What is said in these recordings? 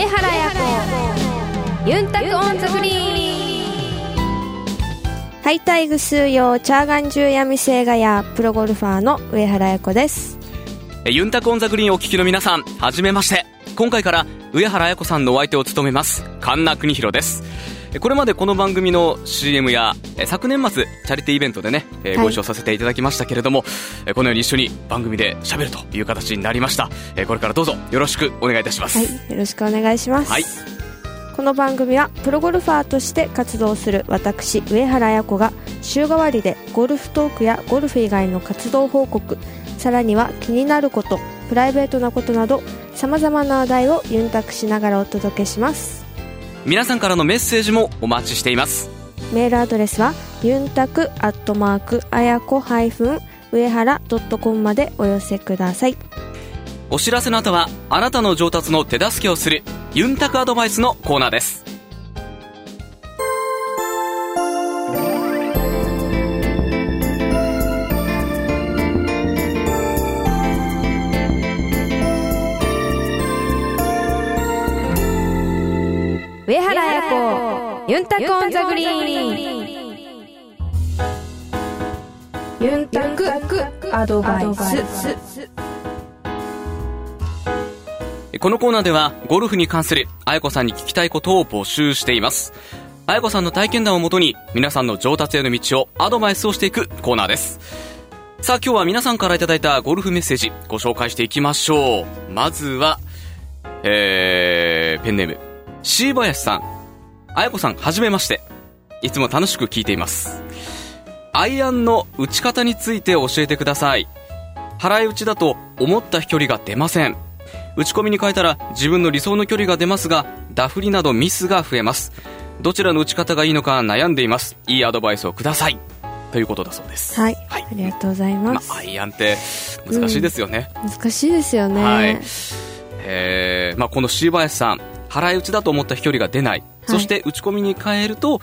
上原彩子。ユンタクオンザグリーン。ハイタイグスーヨー チャーガンジューヤミセーガヤー プロゴルファーの上原彩子です。ユンタクオンザグリーンをお聞きの皆さんはじめまして。今回から上原彩子さんのお相手を務めます神田邦弘ですこれまでこの番組の CM や昨年末チャリティーイベントでね、はい、ご一緒させていただきましたけれどもこのように一緒に番組で喋るという形になりました。これからどうぞよろしくお願いいたします、はい、よろしくお願いします、はい、この番組はプロゴルファーとして活動する私上原彩子が週替わりでゴルフトークやゴルフ以外の活動報告さらには気になることプライベートなことなどさまざまな話題をユンタクしながらお届けします皆さんからのメッセージもお待ちしています。メールアドレスはユンタクアットマークあやこハイフン上原ドットコムまでお寄せください。お知らせの後はあなたの上達の手助けをするユンタクアドバイスのコーナーですユンタクオンザグリーン。ユンタクアドバイス。このコーナーではゴルフに関する彩子さんに聞きたいことを募集しています。彩子さんの体験談をもとに皆さんの上達への道をアドバイスをしていくコーナーです。さあ今日は皆さんからいただいたゴルフメッセージご紹介していきましょう。まずはえー、ペンネームシーバヤシさん。あやこさん、はじめまして。いつも楽しく聞いています。アイアンの打ち方について教えてください。払い打ちだと思った飛距離が出ません。打ち込みに変えたら自分の理想の距離が出ますが、ダフりなどミスが増えます。どちらの打ち方がいいのか悩んでいます。いいアドバイスをください。ということだそうです。はい。はい、ありがとうございます。まあ、アイアンって難しいですよね。うん、難しいですよね。はい。えー、まあ、この椎林さん、払い打ちだと思った飛距離が出ない、はい、そして打ち込みに変えると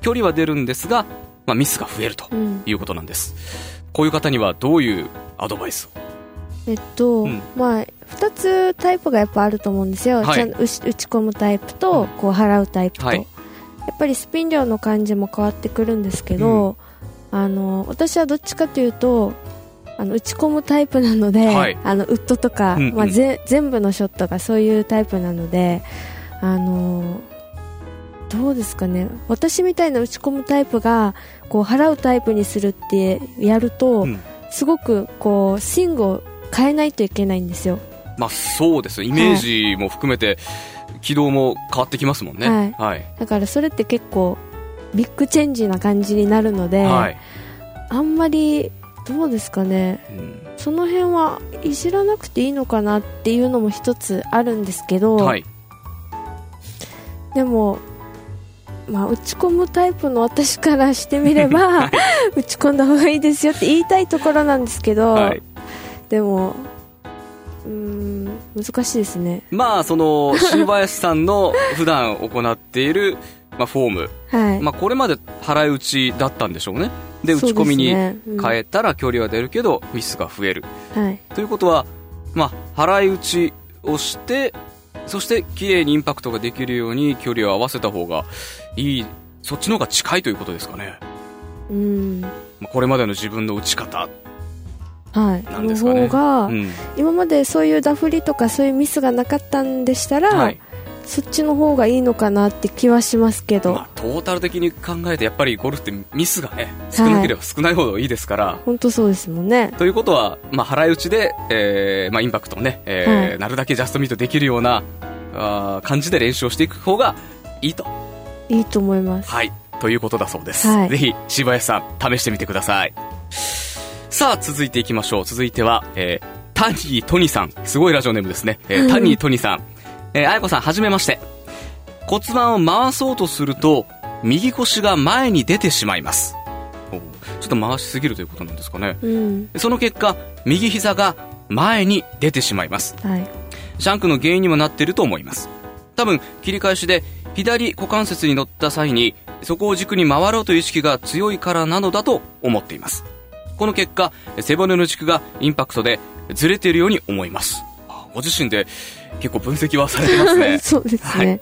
距離は出るんですが、まあ、ミスが増えるということなんです、うん、こういう方にはどういうアドバイスを？えっと、うん、まあ2つタイプがやっぱあると思うんですよ、はい、打ち込むタイプとこう払うタイプと、はい、やっぱりスピン量の感じも変わってくるんですけど、うん、あの私はどっちかというとあの打ち込むタイプなので、はい、あのウッドとか、うんうん、まあ、ぜ全部のショットがそういうタイプなので、あのどうですかね。私みたいな打ち込むタイプがこう払うタイプにするってやると、うん、すごくこうスイングを変えないといけないんですよ。まあ、そうです。イメージも含めて、軌道も変わってきますもんね、はい、はい、だからそれって結構ビッグチェンジな感じになるので、はい、あんまりどうですかね、うん、その辺はいじらなくていいのかなっていうのも一つあるんですけど、はい、でも、まあ、打ち込むタイプの私からしてみれば、打ち込んだ方がいいですよって言いたいところなんですけど、はい、でもうん難しいですね。まあその新林さんの普段行っているまあ、フォーム、はい。まあ、これまで払い打ちだったんでしょうねで打ち込みに変えたら距離は出るけどミスが増える、はい、ということは、まあ、払い打ちをしてそして綺麗にインパクトができるように距離を合わせた方がいい。そっちの方が近いということですかね。うん。これまでの自分の打ち方。はい、なんですかね、の方が、うん、今までそういうダフりとかそういうミスがなかったんでしたら、はい、そっちの方がいいのかなって気はしますけど、まあ、トータル的に考えてやっぱりゴルフってミスがね少なければ少ないほどいいですから、本当そうですもんね。ということは、まあ、払い打ちで、えーまあ、インパクトをね、えー、はい、なるだけジャストミートできるようなあ感じで練習をしていく方がいいと。いいと思います。はい。ということだそうです、はい、ぜひ柴林さん試してみてください。さあ続いていきましょう。続いては、えー、タニートニさん。すごいラジオネームですね、えー、タニートニさんえー、あやこさん、はじめまして。骨盤を回そうとすると、右腰が前に出てしまいます。ちょっと回しすぎるということなんですかね。うん、その結果、右膝が前に出てしまいます。はい、シャンクの原因にもなっていると思います。多分、切り返しで左股関節に乗った際に、そこを軸に回ろうという意識が強いからなのだと思っています。この結果、背骨の軸がインパクトでずれているように思います。ご自身で結構分析はされてますね そうですね、はい、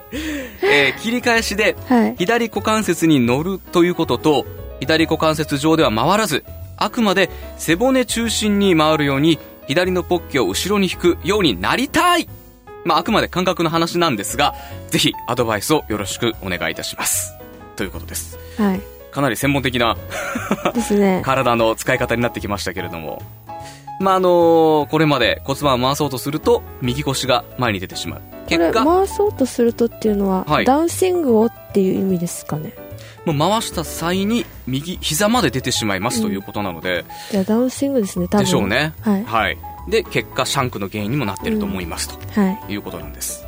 えー、切り返しで、左股関節に乗るということと左股関節上では回らずあくまで背骨中心に回るように左のポッケを後ろに引くようになりたいまあ、あくまで感覚の話なんですが、ぜひアドバイスをよろしくお願いいたします。ということです。はい。かなり専門的な ですね。体の使い方になってきましたけれども。まあ、あのー、これまで骨盤を回そうとすると、右腰が前に出てしまう。結果。回そうとするとっていうのは、はい、ダウンスイングをっていう意味ですかね。もう回した際に右膝まで出てしまいますということなので、じゃダウンスイングですね多分。でしょうね。はい、はい、で結果シャンクの原因にもなっていると思います、うん、と、はい、いうことなんです。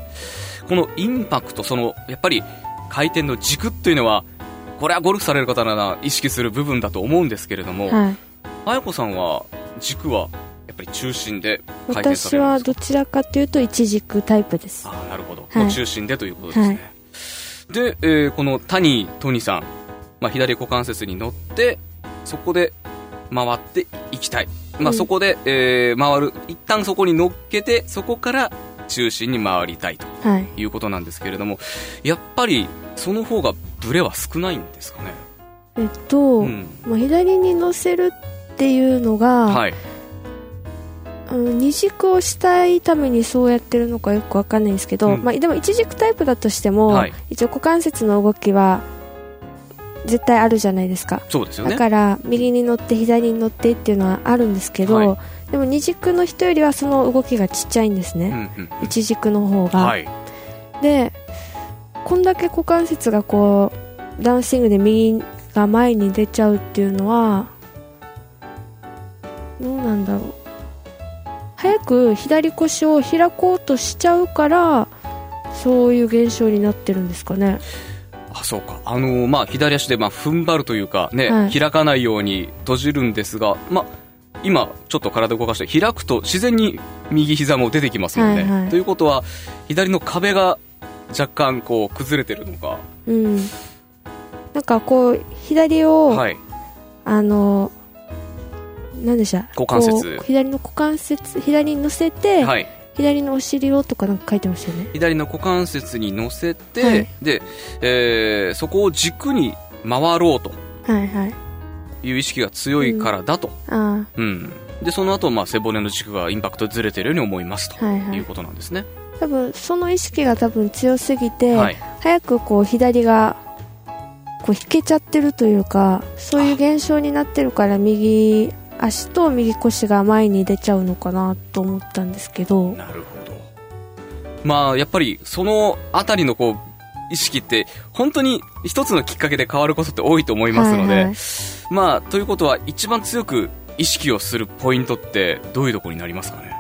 このインパクトそのやっぱり回転の軸っていうのはこれはゴルフされる方なら意識する部分だと思うんですけれども、はい、綾子さんは軸はやっぱり中心で回転される私はどちらかというと一軸タイプです。あなるほど、はい、中心でということですね、はい、で、えー、この谷トニさん、まあ、左股関節に乗ってそこで回っていきたい。まあ、そこで、えー、回る。一旦そこに乗っけてそこから中心に回りたいとい。うことなんですけれども、はい、やっぱりその方がブレは少ないんですかね？えっと、うん、まあ、左に乗せるっていうのが、はい、うん、二軸をしたいためにそうやってるのかよくわかんないんですけど、うん、まあ、でも一軸タイプだとしても、はい、一応股関節の動きは絶対あるじゃないですか。そうですよ、ね、だから右に乗って左に乗ってっていうのはあるんですけど、はい、でも二軸の人よりはその動きがちっちゃいんですね、うんうん、一軸の方が、はい、でこんだけ股関節がこうダウンスイングで右が前に出ちゃうっていうのはどうなんだろう。早く左腰を開こうとしちゃうからそういう現象になってるんですかね。あそうか。あのー、まあ、左足でまあ踏ん張るというかね、はい、開かないように閉じるんですが、まあ、今、ちょっと体動かして開くと自然に右膝も出てきますよね。はいはい、ということは左の壁が若干こう崩れてるのか、うん、なんかこう左を、はい、あのなんでしょう股関節。左の股関節左に乗せて、はい、左のお尻をとかなんか書いてましたよね。左の股関節に乗せて、はい、で、えー、そこを軸に回ろうと。はいはい。いう意識が強いからだと、うん、うん、でその後、まあ背骨の軸がインパクトずれてるように思いますと、はいはい、いうことなんですね。多分その意識が多分強すぎて、はい、早くこう左がこう引けちゃってるというかそういう現象になってるから右足と右腰が前に出ちゃうのかなと思ったんですけど。なるほどまあやっぱりその辺りのこう意識って本当に一つのきっかけで変わることって多いと思いますので、はいはい、まあということは一番強く意識をするポイントってどういうところになりますかね？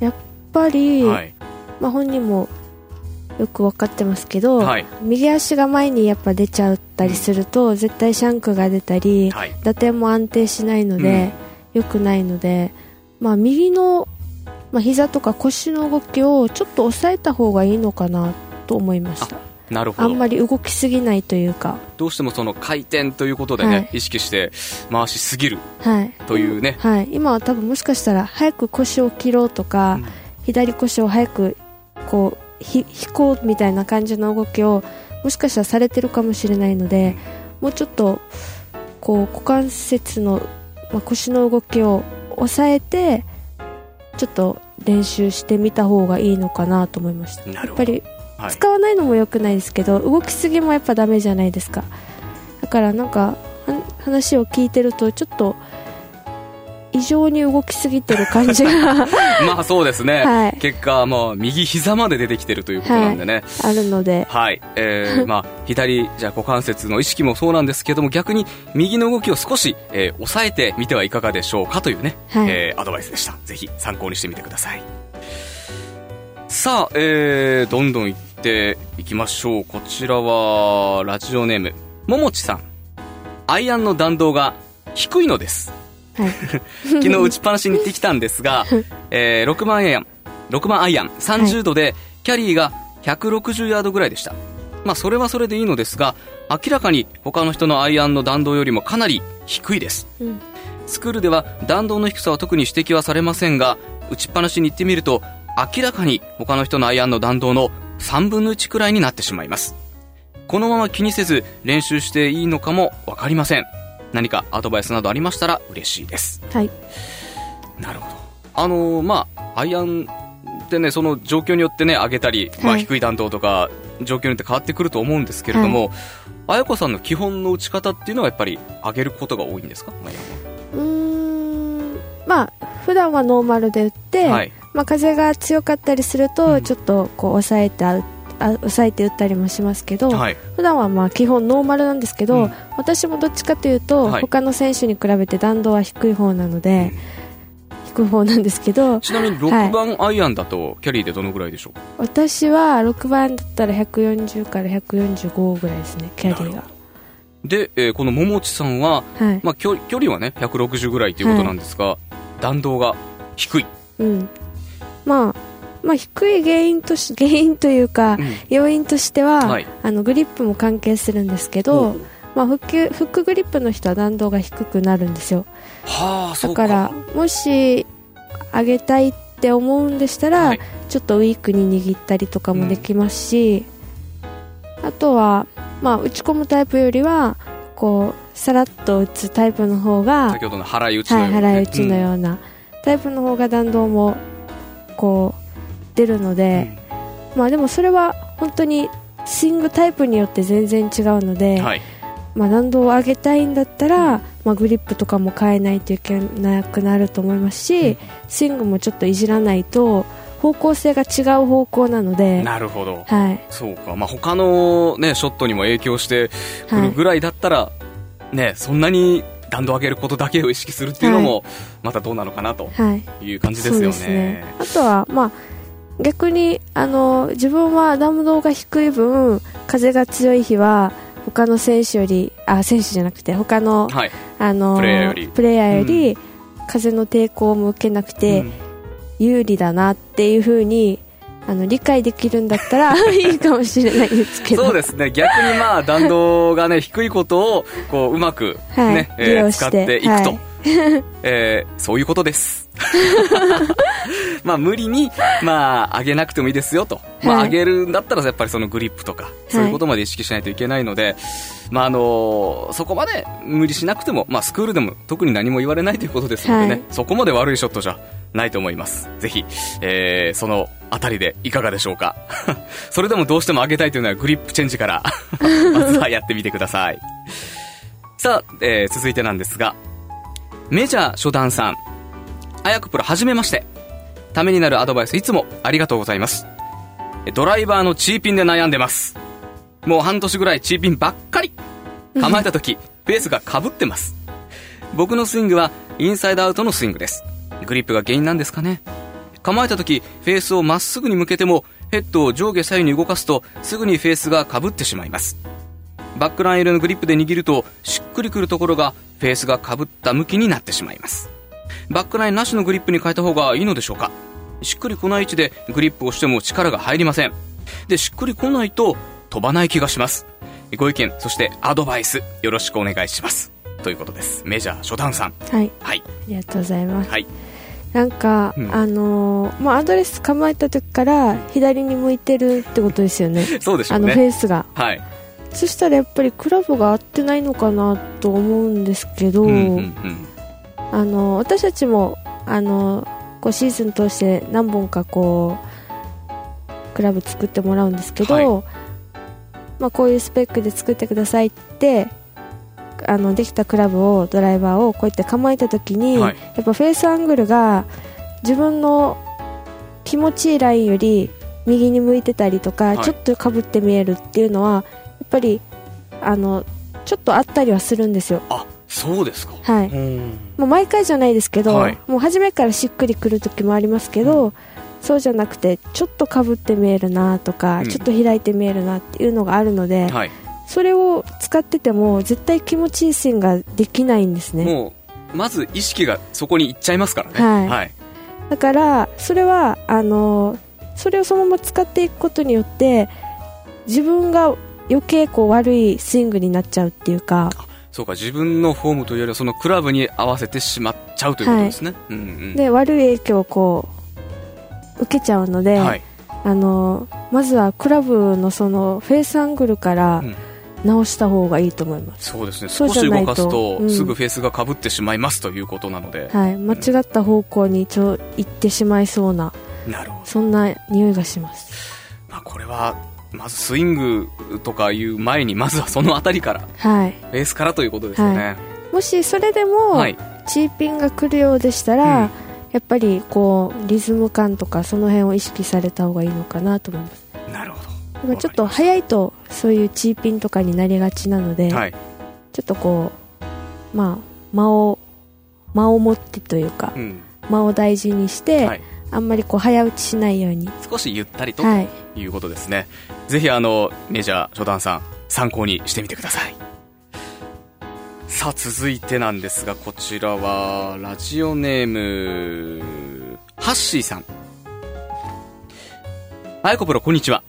やっぱり、はい、まあ、本人もよく分かってますけど、はい、右足が前にやっぱ出ちゃったりすると、うん、絶対シャンクが出たり、はい、打点も安定しないので、うん、よくないので、まあ、右の、まあ、膝とか腰の動きをちょっと抑えた方がいいのかなと思いました。なるほど。あんまり動きすぎないというか。どうしてもその回転ということでね、はい、意識して回しすぎるというね、はい、今は多分もしかしたら早く腰を切ろうとか、うん、左腰を早くこう飛行みたいな感じの動きをもしかしたらされてるかもしれないのでもうちょっとこう股関節の、まあ、腰の動きを抑えてちょっと練習してみた方がいいのかなと思いました。やっぱり使わないのも良くないですけど、はい、動きすぎもやっぱダメじゃないですか。だからなんか話を聞いてるとちょっと異常に動きすぎてる感じが。まあそうですね、はい、結果、まあ、右膝まで出てきてるということなんでね、はい、あるので、はい。えー まあ、左じゃ股関節の意識もそうなんですけども逆に右の動きを少し、えー、抑えてみてはいかがでしょうかというね、はい、えー、アドバイスでした。ぜひ参考にしてみてください。さあ、えー、どんどんいっていきましょう。こちらはラジオネームももちさん。アイアンの弾道が低いのですはい、昨日打ちっぱなしに行ってきたんですが、えー、6万アイアン6万アイアン30度でキャリーが160ヤードぐらいでした。まあそれはそれでいいのですが明らかに他の人のアイアンの弾道よりもかなり低いです、うん、スクールでは弾道の低さは特に指摘はされませんが打ちっぱなしに行ってみると明らかに他の人のアイアンの弾道の3分の1くらいになってしまいます。このまま気にせず練習していいのかも分かりません何かアドバイスなどありましたら嬉しいです。はい。なるほど。あのー、まあアイアンってねその状況によってね上げたり、まあ、低い弾道とか状況によって変わってくると思うんですけれども、はい、綾子さんの基本の打ち方っていうのはやっぱり上げることが多いんですか？うん。まあ普段はノーマルで打って、はい、まあ、風が強かったりすると、ちょっとこう抑えてあ抑えて打ったりもしますけど、はい、普段はまあ基本ノーマルなんですけど、うん、私もどっちかというと、はい、他の選手に比べて弾道は低い方なので、うん、低い方なんですけどちなみに6番アイアンだとキャリーでどのぐらいでしょう？か、私は6番だったら140から145ぐらいですねキャリーがで、えー、この桃地さんは、はい、まあ、距距離はね160ぐらいということなんですが、弾道が低い、うん、まあ、まあ、低い原因とし原因というか、うん、要因としては、はい、あのグリップも関係するんですけど、まあ、フックフックグリップの人は弾道が低くなるんですよ、はあ、だからもし上げたいって思うんでしたら、はい、ちょっとウィークに握ったりとかもできますし、うん、あとは、まあ、打ち込むタイプよりはこうさらっと打つタイプの方が先ほどの払い打ちのような、はい、払い打ちのような、うん、タイプの方が弾道もこう出るので、うん、まあでもそれは本当にスイングタイプによって全然違うので、はい、まあ、弾道を上げたいんだったら、まあ、グリップとかも変えないといけなくなると思いますし、うん、スイングもちょっといじらないと方向性が違う方向なのでなるほど、はい、そうか、まあ、他のねショットにも影響してくるぐらいだったら、はい、ねそんなに弾道を上げることだけを意識するっていうのも、またどうなのかなとい。う感じですよね。はいね。あとは、まあ、逆にあの自分は弾道が低い分風が強い日は他の選手よりあ選手じゃなくて他の,、はい、あのプレイヤーより。風の抵抗も受けなくて有利だなっていうふうにあの理解できるんだったら いいかもしれないですけど。そうですね。逆にまあ弾道がね低いことをこううまくね、はい、えー、使っていくと、はい、えー、そういうことです。まあ無理に、まあ、上げなくてもいいですよと、まあ、上げるんだったらやっぱりそのグリップとか、そういうことまで意識しないといけないので、まああのそこまで無理しなくても、まあ、スクールでも特に何も言われないということですのでね、はい、そこまで悪いショットじゃないと思います。ぜひ、えー、そのあたりでいかがでしょうか。それでもどうしても上げたいというのはグリップチェンジからまずはやってみてください。さあ、えー、続いてなんですがメジャー初段さん。あやくプロはじめまして。ためになるアドバイスいつもありがとうございます。ドライバーのチーピンで悩んでます。もう半年ぐらいチーピンばっかり。構えた時フェースがかぶってます。僕のスイングはインサイドアウトのスイングです。グリップが原因なんですかね。構えた時フェースをまっすぐに向けてもヘッドを上下左右に動かすとすぐにフェースがかぶってしまいます。バックラインのグリップで握るとしっくりくるところがフェースがかぶった向きになってしまいます。バックラインなしのグリップに変えた方がいいのでしょうか？しっくりこない位置でグリップをしても力が入りません。でしっくりこないと飛ばない気がします。ご意見そしてアドバイスよろしくお願いします。ということです。メジャー初段さん。はい、はい、ありがとうございます。はい。なんか、うん、あのー、まあ、アドレス構えた時から左に向いてるってことですよね。そうでしょう、ね、あのフェースが。はいそしたらやっぱりクラブが合ってないのかなと思うんですけど、うんうんうん、あの私たちもあのこうシーズン通して何本かこうクラブ作ってもらうんですけど、はい、まあ、こういうスペックで作ってくださいってあのできたクラブをドライバーをこうやって構えた時に、はい、やっぱフェースアングルが自分の気持ちいいラインより右に向いてたりとか、はい、ちょっとかぶって見えるっていうのはぱりあのちょっとあったりはするんですよ。あそうですか。はい。もう毎回じゃないですけど、はい、もう初めからしっくりくる時もありますけど、うん、そうじゃなくてちょっとかぶって見えるなとか、うん、ちょっと開いて見えるなっていうのがあるので、はい。それを使ってても絶対気持ちいいスイングができないんですね。もうまず意識がそこに行っちゃいますからね、はい、はい、だからそれはあのそれをそのまま使っていくことによって自分が余計こう悪いスイングになっちゃうっていうか。そうか。自分のフォームというよりはそのクラブに合わせてしまっちゃうということですね、はい。うんうん、で悪い影響をこ受けちゃうので、はい、あのまずはクラブのそのフェースアングルから直した方がいいと思います、うん、そうですね少し動かすと、うん、すぐフェースがかぶってしまいますということなので、はい、間違った方向にちょ行ってしまいそうななるほど。そんな匂いがします、まあ、これはまずスイングとかいう前にまずはその辺りから、はい、ベースからということですよね、はい、もしそれでも、はい、チーピンが来るようでしたら、うん、やっぱりこうリズム感とかその辺を意識された方がいいのかなと思います。なるほど。ちょっと早いとそういうチーピンとかになりがちなので、はい、ちょっとこうまあ間を間を持ってというか、うん、間を大事にして、はいあんまりこう早打ちしないように。少しゆったりと、ということですね。ぜひあのメジャー初段さん参考にしてみてください。さあ続いてなんですがこちらはラジオネームハッシーさん。あやこプロこんにちは。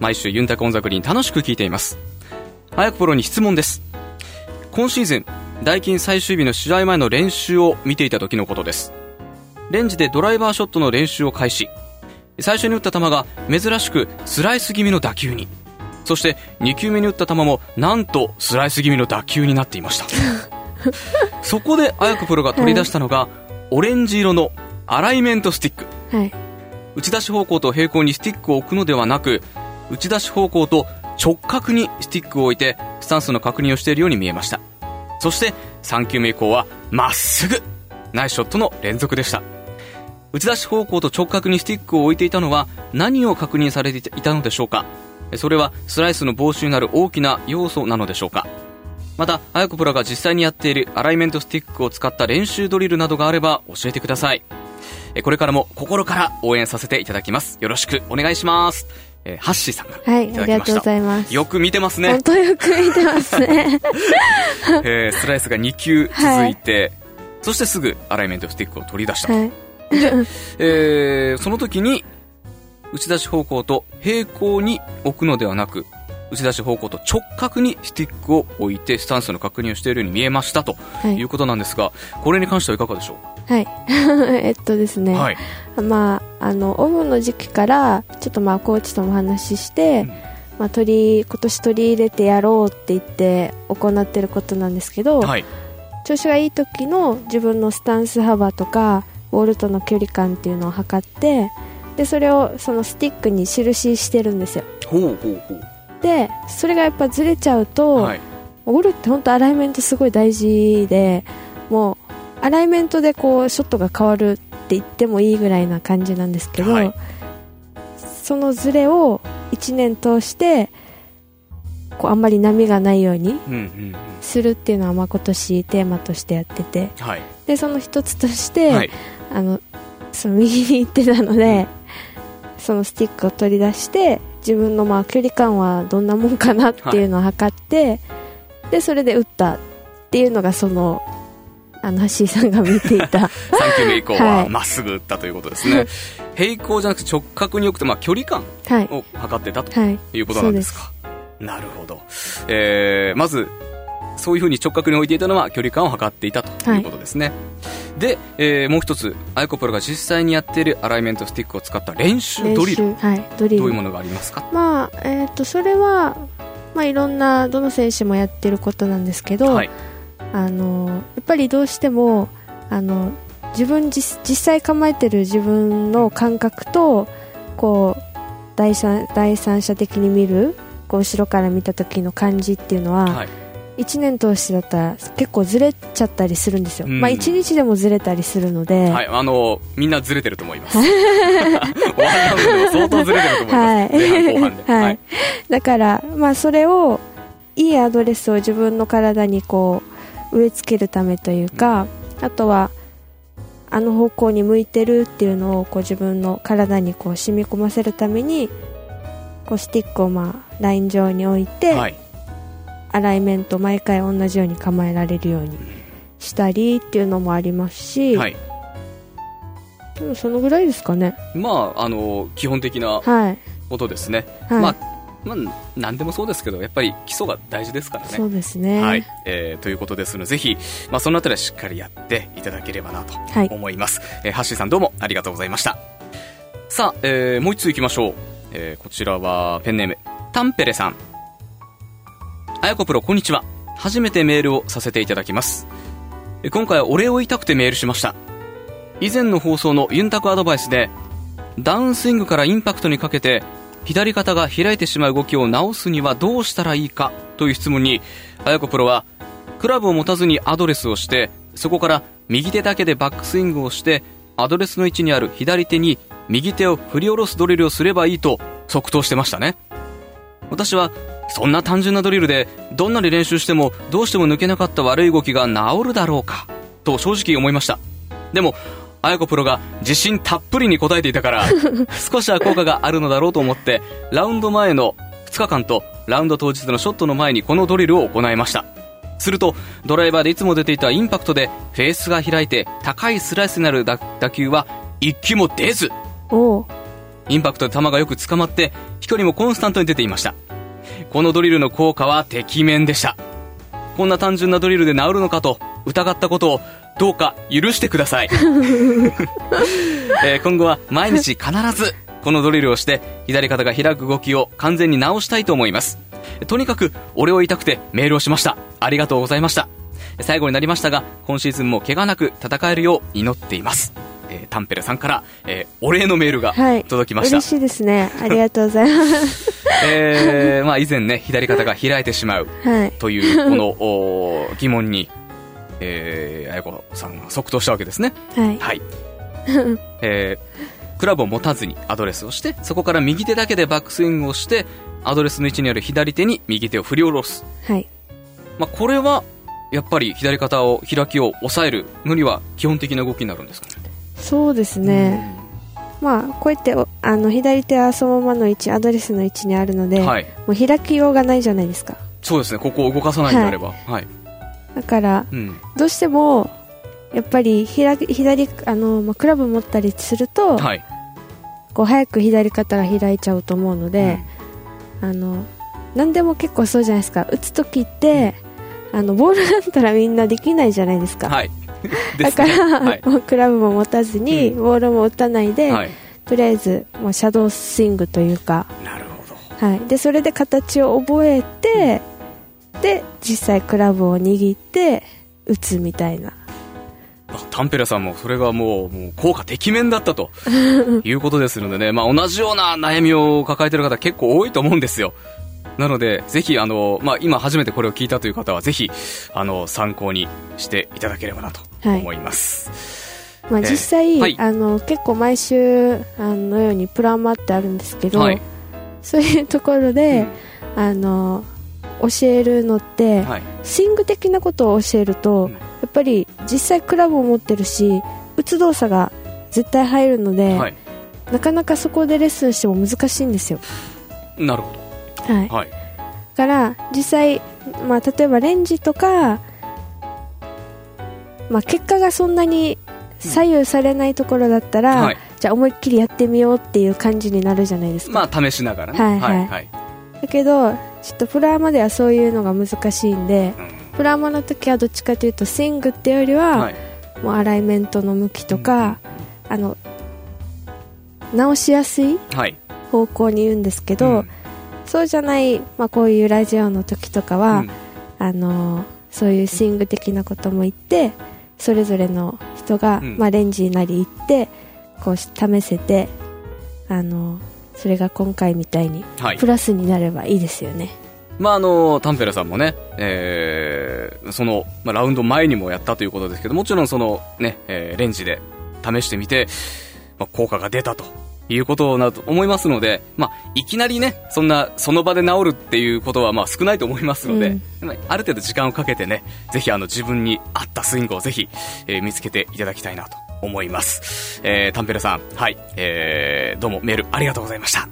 毎週ユンタコンザクリン楽しく聞いています。あやこプロに質問です。今シーズンダイキン最終日の試合前の練習を見ていた時のことですレンジでドライバーショットの練習を開始。最初に打った球が珍しくスライス気味の打球に。そして2球目に打った球もなんとスライス気味の打球になっていました。そこで綾子プロが取り出したのが、はい、オレンジ色のアライメントスティック、はい、打ち出し方向と平行にスティックを置くのではなく打ち出し方向と直角にスティックを置いてスタンスの確認をしているように見えました。そして3球目以降はまっすぐナイスショットの連続でした打ち出し方向と直角にスティックを置いていたのは何を確認されていたのでしょうか？それはスライスの防止になる大きな要素なのでしょうか？また、あやこプロが実際にやっているアライメントスティックを使った練習ドリルなどがあれば教えてください。これからも心から応援させていただきます。よろしくお願いします。えー、ハッシーさんがはい、ありがとうございます。よく見てますね。本当よく見てますね。えー、スライスが2球続いて、はい、そしてすぐアライメントスティックを取り出した。はい、で、えー、その時に打ち出し方向と平行に置くのではなく打ち出し方向と直角にスティックを置いてスタンスの確認をしているように見えましたとい。うことなんですが、はい、これに関してはいかがでしょう？はい。えっとですね、はい、まああのオフの時期からちょっとまあコーチとも話して、うん、まあ、取り今年取り入れてやろうって言って行ってることなんですけど、はい、調子がいい時の自分のスタンス幅とかボールとの距離感っていうのを測ってでそれをそのスティックに印してるんですよ。ほうほうほう。でそれがやっぱずれちゃうと、はい、ゴルって本当アライメントすごい大事でもうアライメントでこうショットが変わるって言ってもいいぐらいな感じなんですけど、はい、そのずれを1年通してこうあんまり波がないようにするっていうのはまあ今年テーマとしてやってて、はい、でその一つとして、あのその右に行ってたので、そのスティックを取り出して自分のまあ距離感はどんなもんかなっていうのを測って、はい、でそれで打った。っていうのがそのあの橋井さんが見ていた。3球目以降はまっすぐ打ったということですね、はい、平行じゃなくて直角に置くとまあ距離感を測ってたとい。うことなんですか、はい、なるほど、えー、まずそういうふうに直角に置いていたのは距離感を測っていたということですね、はい、で、えー、もう一つアイコプロが実際にやっているアライメントスティックを使った練習ドリル,、はい、ドリル。どういうものがありますか、まあえーと、それは、まあ、いろんなどの選手もやってることなんですけど、はい、あのやっぱりどうしてもあの自分実実際構えてる自分の感覚とこう第三第三者的に見るこう後ろから見た時の感じっていうのは、はい1年通してだったら結構ずれちゃったりするんですよ、うん、まあ1日でもずれたりするので、はい、あのみんなずれてると思います。相当ずれてると思います、はい、前半後半で、はい、はい、だから、まあ、それをいいアドレスを自分の体にこう植え付けるためというか、あとはあの方向に向いてるっていうのをこう自分の体にこう染み込ませるためにこうスティックをまあライン上に置いて、はいアライメント毎回同じように構えられるようにしたりっていうのもありますし、はい、でもそのぐらいですかね。まああの基本的なことですね、はい、まあまあ、何でもそうですけどやっぱり基礎が大事ですからね。そうですね、はい。えー、ということですのでぜひ、まあ、そのあたりはしっかりやっていただければなと思います、はい、えー、ハッシーさんどうもありがとうございました。さあ、えー、もう一通いきましょう。えー、こちらはペンネーム、タンペレさん。あやこプロ、こんにちは。初めてメールをさせていただきます。今回はお礼を言いたくてメールしました。以前の放送のユンタクアドバイスで、ダウンスイングからインパクトにかけて、左肩が開いてしまう動きを直すにはどうしたらいいかという質問に、あやこプロは、クラブを持たずにアドレスをして、そこから右手だけでバックスイングをして、アドレスの位置にある左手に右手を振り下ろすドリルをすればいいと即答してましたね。私は、そんな単純なドリルで、どんなに練習してもどうしても抜けなかった悪い動きが治るだろうか、と正直思いました。でも、あやこプロが自信たっぷりに答えていたから、少しは効果があるのだろうと思って、ラウンド前の2日間とラウンド当日のショットの前にこのドリルを行いました。すると、ドライバーでいつも出ていたインパクトでフェースが開いて高いスライスになる打球は一球も出ず、インパクトで球がよく捕まって飛距離もコンスタントに出ていましたこのドリルの効果はてきめんでした。こんな単純なドリルで治るのかと疑ったことをどうか許してください、えー、今後は毎日必ずこのドリルをして左肩が開く動きを完全に直したいと思います。とにかく俺を言いたくてメールをしました。ありがとうございました。最後になりましたが今シーズンも怪我なく戦えるよう祈っています。えー、タンペレさんから、えー、お礼のメールが届きました、はい、嬉しいですね。ありがとうございます。えー、まあ以前ね左肩が開いてしまう。というこのお疑問に、えー、あやこさんが即答したわけですね。はい、はい、えー、クラブを持たずにアドレスをしてそこから右手だけでバックスイングをしてアドレスの位置にある左手に右手を振り下ろす。はい。まあこれはやっぱり左肩を開きを抑える無理は基本的な動きになるんですかね？そうですね、まあ、こうやってあの左手はそのままの位置アドレスの位置にあるので、はい、もう開きようがないじゃないですか。そうですね。ここを動かさないんであれば、はい、はい、だから、うん、どうしてもやっぱり左左あの、まあ、クラブ持ったりすると、はい、こう早く左肩が開いちゃうと思うので、うん、あの何でも結構そうじゃないですか。打つ時って、あのボールだったらみんなできないじゃないですか、はい だから、はい、もうクラブも持たずに、うん、ボールも打たないで、はい、とりあえずもうシャドースイングというか。なるほど、はい、でそれで形を覚えて、うん、で実際クラブを握って打つみたいな。タンペラさんもそれがもうもう効果てきめんだったと いうことですのでね、まあ、同じような悩みを抱えてる方結構多いと思うんですよ。なので、ぜひ、あの、まあ、今初めてこれを聞いたという方は、ぜひ、あの、参考にしていただければなと思います。はい、まあ、実際、はい、あの、結構毎週、あのようにプラマってあるんですけど、はい、そういうところで、うん、あの、教えるのって、はい、スイング的なことを教えると、うん、やっぱり実際クラブを持ってるし、打つ動作が絶対入るので、なかなかそこでレッスンしても難しいんですよ。なるほど。はい、はい、から実際、まあ、例えばレンジとか、まあ、結果がそんなに左右されないところだったら、うんはい、じゃあ思いっきりやってみようっていう感じになるじゃないですか。まあ試しながらね。はいはい、はい、だけどちょっとプラーマではそういうのが難しいんで、うん、プラーマの時はどっちかというとスイングっていうよりは、はい、もうアライメントの向きとか、うん、あの直しやすい。方向に言うんですけど、うん。そうじゃない、まあ、こういうラジオの時とかは、うん、あのそういうスイング的なことも言ってそれぞれの人が、うん、まあ、レンジなり行ってこう試せてあのそれが今回みたいにプラスになればいいですよね。まあ、あのタンペラさんもね、えー、その、まあ、ラウンド前にもやったということですけどもちろんそのね、えー、レンジで試してみて、まあ、効果が出たということなと思いますので、まあ、いきなりね、そんな、その場で治るっていうことは、まあ、少ないと思いますので、うん、ある程度時間をかけてね、ぜひ、あの、自分に合ったスイングをぜひ、えー、見つけていただきたいなと思います。えー、タンペレさん、はい、えー、どうもメールありがとうございました。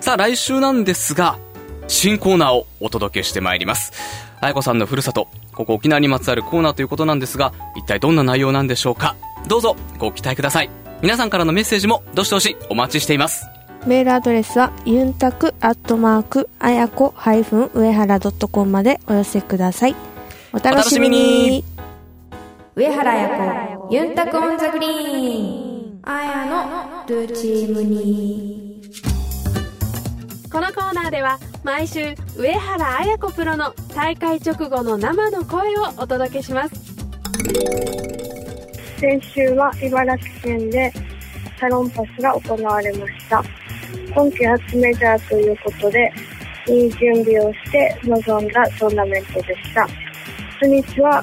さあ、来週なんですが、新コーナーをお届けしてまいります。あやこさんのふるさと、ここ沖縄にまつわるコーナーということなんですが、一体どんな内容なんでしょうか？どうぞご期待ください。皆さんからのメッセージもどしどしお待ちしています。メールアドレスはユンタクアットマークあやこハイフン上原ドットコムまでお寄せください。お楽しみに。上原彩子ユンタクオンザグリーン。あやのルチームに。このコーナーでは毎週上原綾子プロの大会直後の生の声をお届けします先週は茨城県でサロンパスが行われました。今季初メジャーということでいい準備をして臨んだトーナメントでした。初日は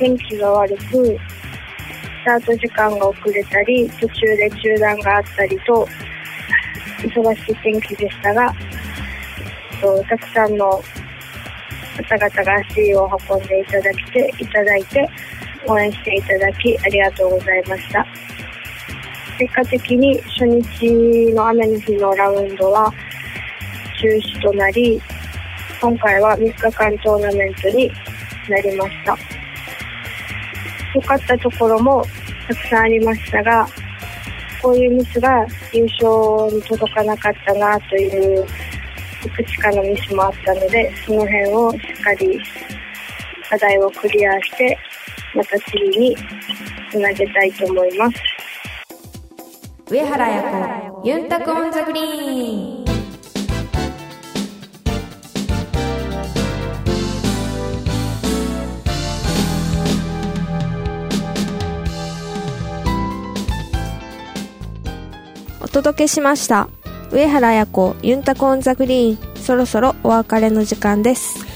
天気が悪くスタート時間が遅れたり途中で中断があったりと忙しい天気でしたがたくさんの方々が足を運んでいただきていただいて応援していただきありがとうございました。結果的に初日の雨の日のラウンドは中止となり今回は3日間トーナメントになりました。良かったところもたくさんありましたがこういうミスが優勝に届かなかったなといういくつかのミスもあったのでその辺をしっかり課題をクリアしてまた次につなげたいと思います。上原彩子ユンタクオンザグリーン。お届けしました。上原彩子ユンタクオンザグリーン。そろそろお別れの時間です。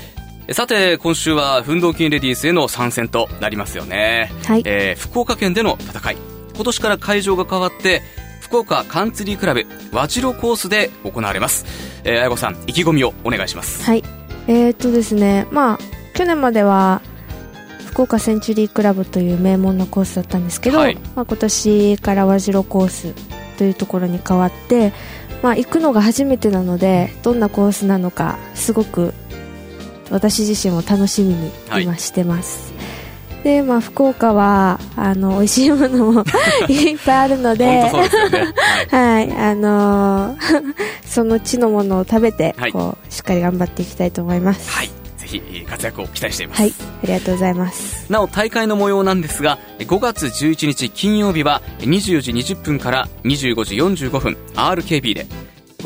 さて、今週は、フンドーキンレディースへの参戦となりますよね。はい。えー、福岡県での戦い。今年から会場が変わって、福岡カンツリークラブ、和白コースで行われます。えー、あやこさん、意気込みをお願いします。はい。えー、っとですね、まあ、去年までは、福岡センチュリークラブという名門のコースだったんですけど、はい、まあ、今年から和白コースというところに変わって、まあ、行くのが初めてなのでどんなコースなのかすごく私自身も楽しみに今してます、はい、でまあ、福岡はあの美味しいものも いっぱいあるのでね、はい、あのー、その地のものを食べて、はい、こうしっかり頑張っていきたいと思います。はい。ぜひ活躍を期待しています。はい、ありがとうございます。なお大会の模様なんですが、5月11日金曜日は24時20分から25時45分 RKB で、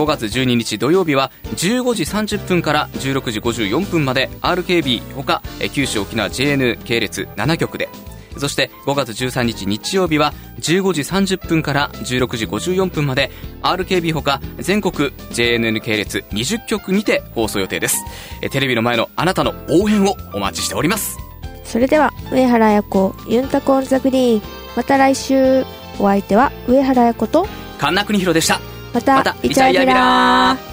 5月12日土曜日は15時30分から16時54分まで RKB ほか九州沖縄 JN 系列7局で。そして5月13日日曜日は15時30分から16時54分まで RKB ほか全国 JNN 系列20局にて放送予定です。テレビの前のあなたの応援をお待ちしております。それでは上原彩子ユンタコンザグリーン。また来週。お相手は上原彩子と神田邦弘でしたまた、イチャイラー。